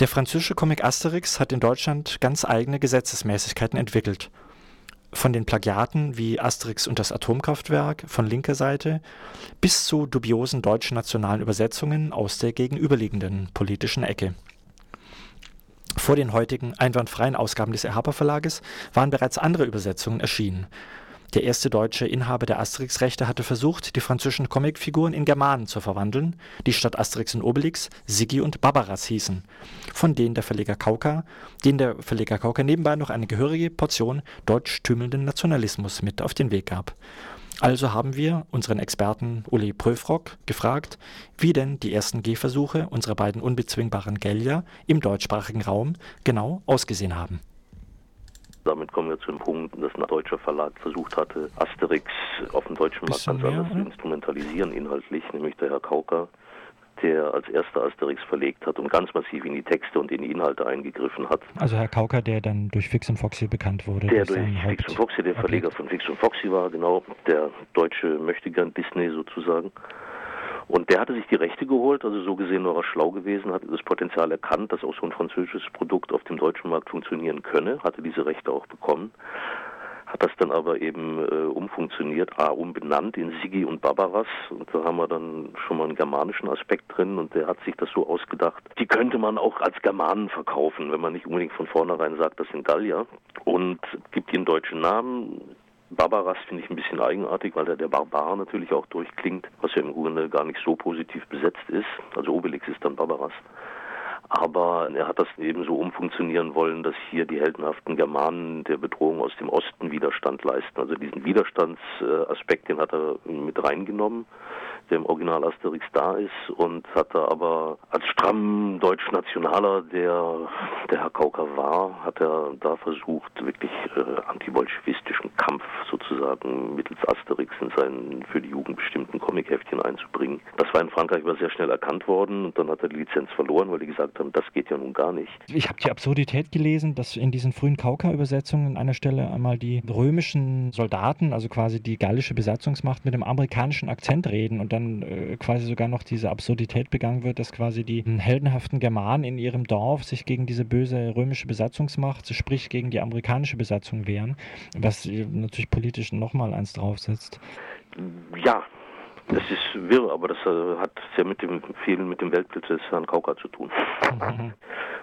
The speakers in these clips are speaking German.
Der französische Comic Asterix hat in Deutschland ganz eigene Gesetzesmäßigkeiten entwickelt. Von den Plagiaten wie Asterix und das Atomkraftwerk von linker Seite bis zu dubiosen deutschen nationalen Übersetzungen aus der gegenüberliegenden politischen Ecke. Vor den heutigen einwandfreien Ausgaben des Erhaber Verlages waren bereits andere Übersetzungen erschienen der erste deutsche Inhaber der Asterix-Rechte hatte versucht, die französischen Comicfiguren in Germanen zu verwandeln, die statt Asterix und Obelix Siggi und Barbaras hießen, von denen der Verleger Kauka, den der Verleger Kauka nebenbei noch eine gehörige Portion deutsch-tümelnden Nationalismus mit auf den Weg gab. Also haben wir unseren Experten Uli Pröfrock gefragt, wie denn die ersten Gehversuche unserer beiden unbezwingbaren Gellier im deutschsprachigen Raum genau ausgesehen haben. Damit kommen wir zu dem Punkt, dass ein deutscher Verlag versucht hatte, Asterix auf dem deutschen Markt ganz anders zu instrumentalisieren inhaltlich, nämlich der Herr Kauker, der als erster Asterix verlegt hat und ganz massiv in die Texte und in die Inhalte eingegriffen hat. Also Herr Kauker, der dann durch Fix und Foxy bekannt wurde. Der durch Fix und Foxy, der Verleger von Fix und Foxy war, genau, der deutsche Möchtegern Disney sozusagen. Und der hatte sich die Rechte geholt, also so gesehen war er schlau gewesen, hatte das Potenzial erkannt, dass auch so ein französisches Produkt auf dem deutschen Markt funktionieren könne, hatte diese Rechte auch bekommen, hat das dann aber eben äh, umfunktioniert, A, umbenannt in Sigi und Barbaras. Und da haben wir dann schon mal einen germanischen Aspekt drin und der hat sich das so ausgedacht, die könnte man auch als Germanen verkaufen, wenn man nicht unbedingt von vornherein sagt, das sind Gallier. Und gibt ihnen deutschen Namen, Barbaras finde ich ein bisschen eigenartig, weil da der Barbar natürlich auch durchklingt, was ja im Grunde gar nicht so positiv besetzt ist. Also Obelix ist dann Barbaras. Aber er hat das eben so umfunktionieren wollen, dass hier die heldenhaften Germanen der Bedrohung aus dem Osten Widerstand leisten. Also diesen Widerstandsaspekt, den hat er mit reingenommen der im Original Asterix da ist und hat er aber als stramm Deutsch-Nationaler, der der Herr Kauker war, hat er da versucht, wirklich äh, antibolschewistischen Kampf sozusagen mittels Asterix in seinen für die Jugend bestimmten Comicheftchen einzubringen. Das war in Frankreich aber sehr schnell erkannt worden und dann hat er die Lizenz verloren, weil die gesagt haben, das geht ja nun gar nicht. Ich habe die Absurdität gelesen, dass in diesen frühen Kauka-Übersetzungen an einer Stelle einmal die römischen Soldaten, also quasi die gallische Besatzungsmacht, mit dem amerikanischen Akzent reden und dann dann äh, quasi sogar noch diese Absurdität begangen wird, dass quasi die heldenhaften Germanen in ihrem Dorf sich gegen diese böse römische Besatzungsmacht, sprich gegen die amerikanische Besatzung wehren, was natürlich politisch nochmal eins draufsetzt. Ja, das ist wirr, aber das äh, hat sehr mit dem vielen mit dem Weltbild des Herrn Kauka zu tun. Mhm.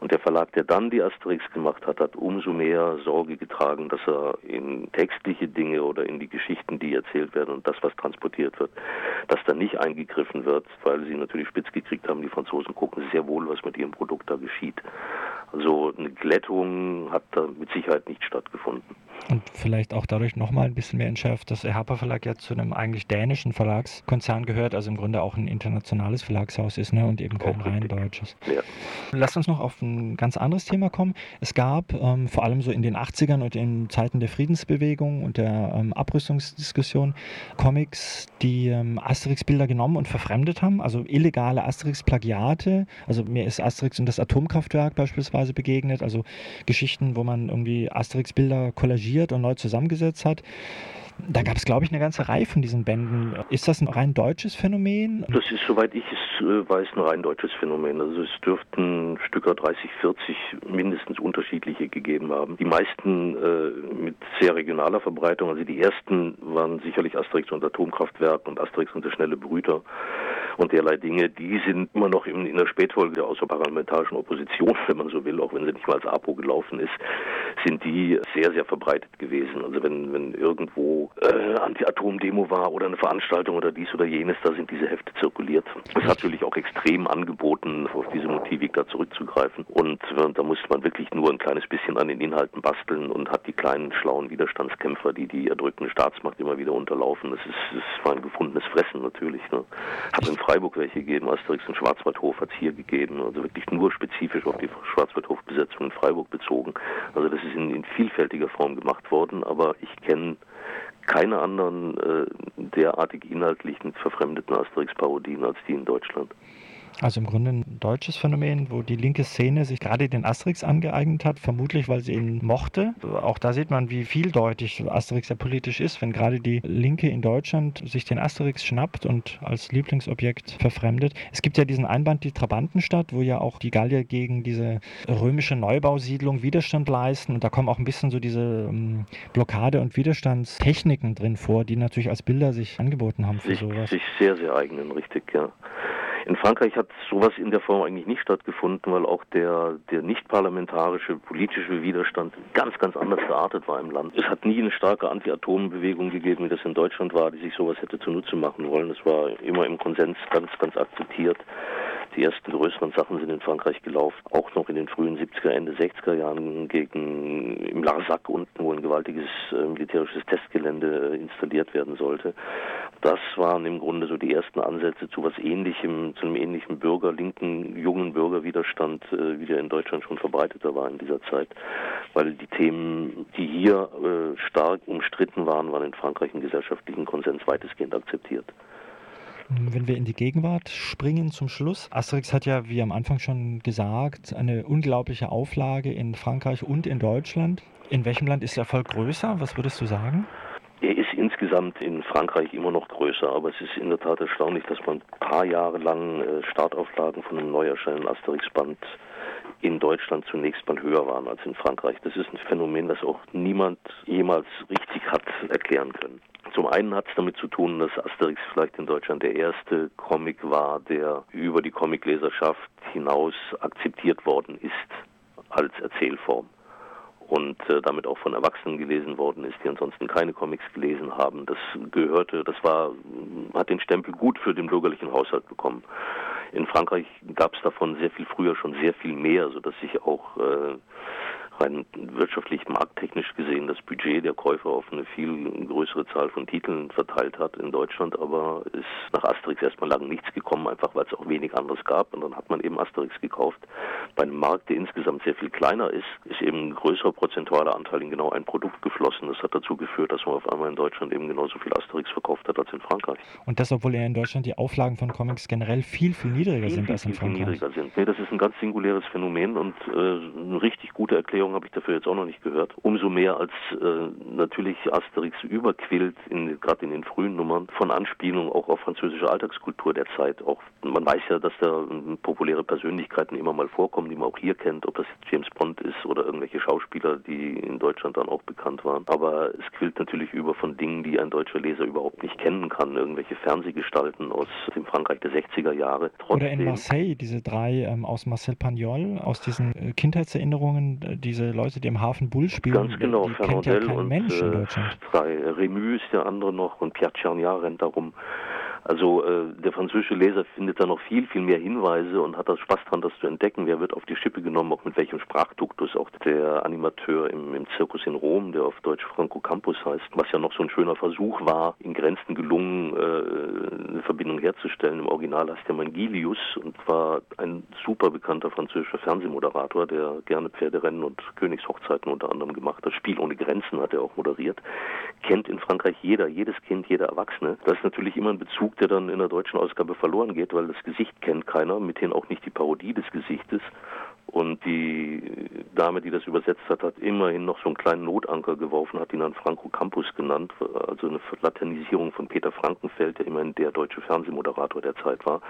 Und der Verlag, der dann die Asterix gemacht hat, hat umso mehr Sorge getragen, dass er in textliche Dinge oder in die Geschichten, die erzählt werden und das, was transportiert wird, dass da nicht eingegriffen wird, weil sie natürlich spitz gekriegt haben, die Franzosen gucken sehr wohl, was mit ihrem Produkt da geschieht. Also eine Glättung hat da mit Sicherheit nicht stattgefunden. Und vielleicht auch dadurch nochmal ein bisschen mehr entschärft, dass der Herper Verlag ja zu einem eigentlich dänischen Verlagskonzern gehört, also im Grunde auch ein internationales Verlagshaus ist ne? und eben kein rein deutsches. Ja. Lasst uns noch auf ein ganz anderes Thema kommen. Es gab ähm, vor allem so in den 80ern und in Zeiten der Friedensbewegung und der ähm, Abrüstungsdiskussion Comics, die ähm, Asterix-Bilder genommen und verfremdet haben, also illegale Asterix-Plagiate. Also mir ist Asterix und das Atomkraftwerk beispielsweise begegnet, also Geschichten, wo man irgendwie Asterix-Bilder kollagiert und neu zusammengesetzt hat. Da gab es, glaube ich, eine ganze Reihe von diesen Bänden. Ist das ein rein deutsches Phänomen? Das ist, soweit ich es äh, weiß, ein rein deutsches Phänomen. Also es dürften Stücker 30, 40 mindestens unterschiedliche gegeben haben. Die meisten äh, mit sehr regionaler Verbreitung. Also die ersten waren sicherlich Asterix und Atomkraftwerk und Asterix und der schnelle Brüter und derlei Dinge. Die sind immer noch in, in der Spätfolge der außerparlamentarischen Opposition, wenn man so will, auch wenn sie nicht mal als APO gelaufen ist, sind die sehr, sehr verbreitet gewesen. Also wenn, wenn irgendwo äh, Anti-Atom-Demo war oder eine Veranstaltung oder dies oder jenes, da sind diese Hefte zirkuliert. Es ist natürlich auch extrem angeboten, auf diese Motivik da zurückzugreifen. Und äh, da musste man wirklich nur ein kleines bisschen an den Inhalten basteln und hat die kleinen, schlauen Widerstandskämpfer, die die erdrückende Staatsmacht immer wieder unterlaufen. Das, ist, das war ein gefundenes Fressen natürlich. Ne? Hat in Freiburg welche gegeben, Asterix in Schwarzwaldhof hat es hier gegeben. Also wirklich nur spezifisch auf die Schwarzwaldhof-Besetzung in Freiburg bezogen. Also das ist in, in vielfältiger Form gemacht worden, aber ich kenne keine anderen äh, derartig inhaltlichen verfremdeten Asterix-Parodien als die in Deutschland. Also im Grunde ein deutsches Phänomen, wo die linke Szene sich gerade den Asterix angeeignet hat, vermutlich weil sie ihn mochte. Auch da sieht man, wie vieldeutig Asterix ja politisch ist, wenn gerade die Linke in Deutschland sich den Asterix schnappt und als Lieblingsobjekt verfremdet. Es gibt ja diesen Einband Die Trabantenstadt, wo ja auch die Gallier gegen diese römische Neubausiedlung Widerstand leisten und da kommen auch ein bisschen so diese ähm, Blockade- und Widerstandstechniken drin vor, die natürlich als Bilder sich angeboten haben für sich, sowas. Sich sehr, sehr eigenen, richtig, ja. In Frankreich hat sowas in der Form eigentlich nicht stattgefunden, weil auch der, der nicht parlamentarische politische Widerstand ganz, ganz anders geartet war im Land. Es hat nie eine starke Anti-Atom-Bewegung gegeben, wie das in Deutschland war, die sich sowas hätte zunutze machen wollen. Es war immer im Konsens ganz, ganz akzeptiert. Die ersten größeren Sachen sind in Frankreich gelaufen, auch noch in den frühen 70er, Ende 60er Jahren gegen im Larsac unten, wo ein gewaltiges äh, militärisches Testgelände äh, installiert werden sollte. Das waren im Grunde so die ersten Ansätze zu was ähnlichem, zu einem ähnlichen Bürger, linken, jungen Bürgerwiderstand, äh, wie der in Deutschland schon verbreiteter war in dieser Zeit. Weil die Themen, die hier äh, stark umstritten waren, waren in Frankreich im gesellschaftlichen Konsens weitestgehend akzeptiert. Wenn wir in die Gegenwart springen zum Schluss. Asterix hat ja, wie am Anfang schon gesagt, eine unglaubliche Auflage in Frankreich und in Deutschland. In welchem Land ist der Erfolg größer? Was würdest du sagen? Er ist insgesamt in Frankreich immer noch größer, aber es ist in der Tat erstaunlich, dass man ein paar Jahre lang äh, Startauflagen von einem neu erscheinenden Asterix-Band in Deutschland zunächst mal höher waren als in Frankreich. Das ist ein Phänomen, das auch niemand jemals richtig hat erklären können. Zum einen hat es damit zu tun, dass Asterix vielleicht in Deutschland der erste Comic war, der über die Comicleserschaft hinaus akzeptiert worden ist als Erzählform und äh, damit auch von Erwachsenen gelesen worden ist, die ansonsten keine Comics gelesen haben. Das gehörte, das war, hat den Stempel gut für den bürgerlichen Haushalt bekommen. In Frankreich gab es davon sehr viel früher schon sehr viel mehr, sodass sich auch äh, rein wirtschaftlich markttechnisch gesehen das Budget der Käufer auf eine viel größere Zahl von Titeln verteilt hat in Deutschland, aber ist nach Asterix erstmal lang nichts gekommen, einfach weil es auch wenig anderes gab und dann hat man eben Asterix gekauft. Bei einem Markt, der insgesamt sehr viel kleiner ist, ist eben ein größerer prozentualer Anteil in genau ein Produkt geflossen. Das hat dazu geführt, dass man auf einmal in Deutschland eben genauso viel Asterix verkauft hat als in Frankreich. Und das, obwohl ja in Deutschland die Auflagen von Comics generell viel, viel niedriger viel, sind viel, als in Frankreich. Viel niedriger sind. Nee, das ist ein ganz singuläres Phänomen und äh, eine richtig gute Erklärung Erklärung habe ich dafür jetzt auch noch nicht gehört. Umso mehr als äh, natürlich Asterix überquillt, gerade in den frühen Nummern, von Anspielungen auch auf französische Alltagskultur der Zeit. Auch man weiß ja, dass da äh, populäre Persönlichkeiten immer mal vorkommen, die man auch hier kennt, ob das James Bond ist oder irgendwelche Schauspieler, die in Deutschland dann auch bekannt waren. Aber es quillt natürlich über von Dingen, die ein deutscher Leser überhaupt nicht kennen kann. Irgendwelche Fernsehgestalten aus dem Frankreich der 60er Jahre. Trotzdem, oder in Marseille, diese drei ähm, aus Marcel Pagnol, aus diesen äh, Kindheitserinnerungen, diese diese Leute, die im Hafen Bull spielen, Ganz genau, die kennt ja kein und Mensch in äh, Deutschland. Drei, Remy ist der andere noch und Pierre Tchernia rennt darum. Also äh, der französische Leser findet da noch viel, viel mehr Hinweise und hat da Spaß dran, das zu entdecken. Wer wird auf die Schippe genommen, auch mit welchem Sprachduktus. Auch der Animateur im, im Zirkus in Rom, der auf Deutsch Franco Campus heißt, was ja noch so ein schöner Versuch war, in Grenzen gelungen, äh, eine Verbindung herzustellen. Im Original heißt der Mangilius und war ein super bekannter französischer Fernsehmoderator, der gerne Pferderennen und Königshochzeiten unter anderem gemacht hat. Spiel ohne Grenzen hat er auch moderiert. Kennt in Frankreich jeder, jedes Kind, jeder Erwachsene. Das ist natürlich immer ein Bezug Bezug, der dann in der deutschen Ausgabe verloren geht, weil das Gesicht kennt keiner, mithin auch nicht die Parodie des Gesichtes. Und die Dame, die das übersetzt hat, hat immerhin noch so einen kleinen Notanker geworfen, hat ihn dann Franco Campus genannt, also eine Laternisierung von Peter Frankenfeld, der immerhin der deutsche Fernsehmoderator der Zeit war.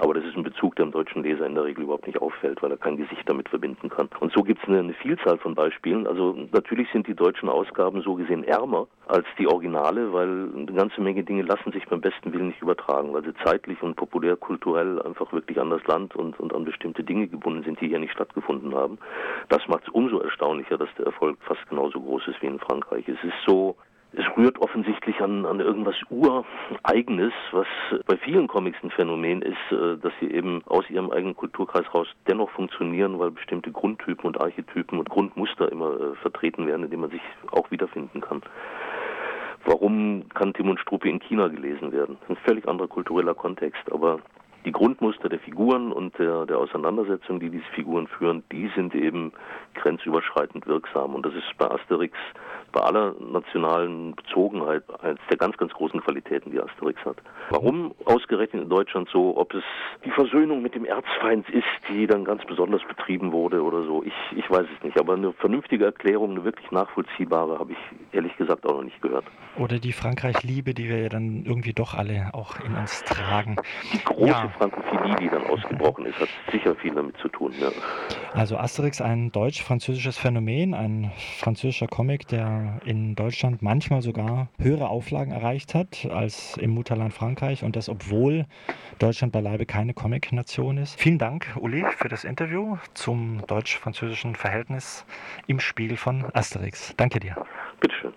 Aber das ist ein Bezug, der dem deutschen Leser in der Regel überhaupt nicht auffällt, weil er kein Gesicht damit verbinden kann. Und so gibt es eine, eine Vielzahl von Beispielen. Also natürlich sind die deutschen Ausgaben so gesehen ärmer als die Originale, weil eine ganze Menge Dinge lassen sich beim besten Willen nicht übertragen, weil sie zeitlich und populärkulturell einfach wirklich an das Land und, und an bestimmte Dinge gebunden sind, die hier nicht stattgefunden haben. Das macht es umso erstaunlicher, dass der Erfolg fast genauso groß ist wie in Frankreich. Es ist so, es rührt offensichtlich an, an irgendwas Ureigenes, was bei vielen Comics ein Phänomen ist, äh, dass sie eben aus ihrem eigenen Kulturkreis raus dennoch funktionieren, weil bestimmte Grundtypen und Archetypen und Grundmuster immer äh, vertreten werden, in denen man sich auch wiederfinden kann. Warum kann Tim und Struppi in China gelesen werden? Das ist ein völlig anderer kultureller Kontext, aber die Grundmuster der Figuren und der, der Auseinandersetzung, die diese Figuren führen, die sind eben grenzüberschreitend wirksam. Und das ist bei Asterix bei aller nationalen Bezogenheit eines der ganz, ganz großen Qualitäten, die Asterix hat. Warum ausgerechnet in Deutschland so, ob es die Versöhnung mit dem Erzfeind ist, die dann ganz besonders betrieben wurde oder so, ich, ich weiß es nicht. Aber eine vernünftige Erklärung, eine wirklich nachvollziehbare, habe ich ehrlich gesagt auch noch nicht gehört. Oder die Frankreich-Liebe, die wir ja dann irgendwie doch alle auch in uns tragen. Die große ja. Frankophilie, die dann ausgebrochen ist, hat sicher viel damit zu tun. Ja. Also Asterix, ein deutsch-französisches Phänomen, ein französischer Comic, der in Deutschland manchmal sogar höhere Auflagen erreicht hat als im Mutterland Frankreich und das, obwohl Deutschland beileibe keine Comic-Nation ist. Vielen Dank, Uli, für das Interview zum deutsch-französischen Verhältnis im Spiel von Asterix. Danke dir. Bitteschön.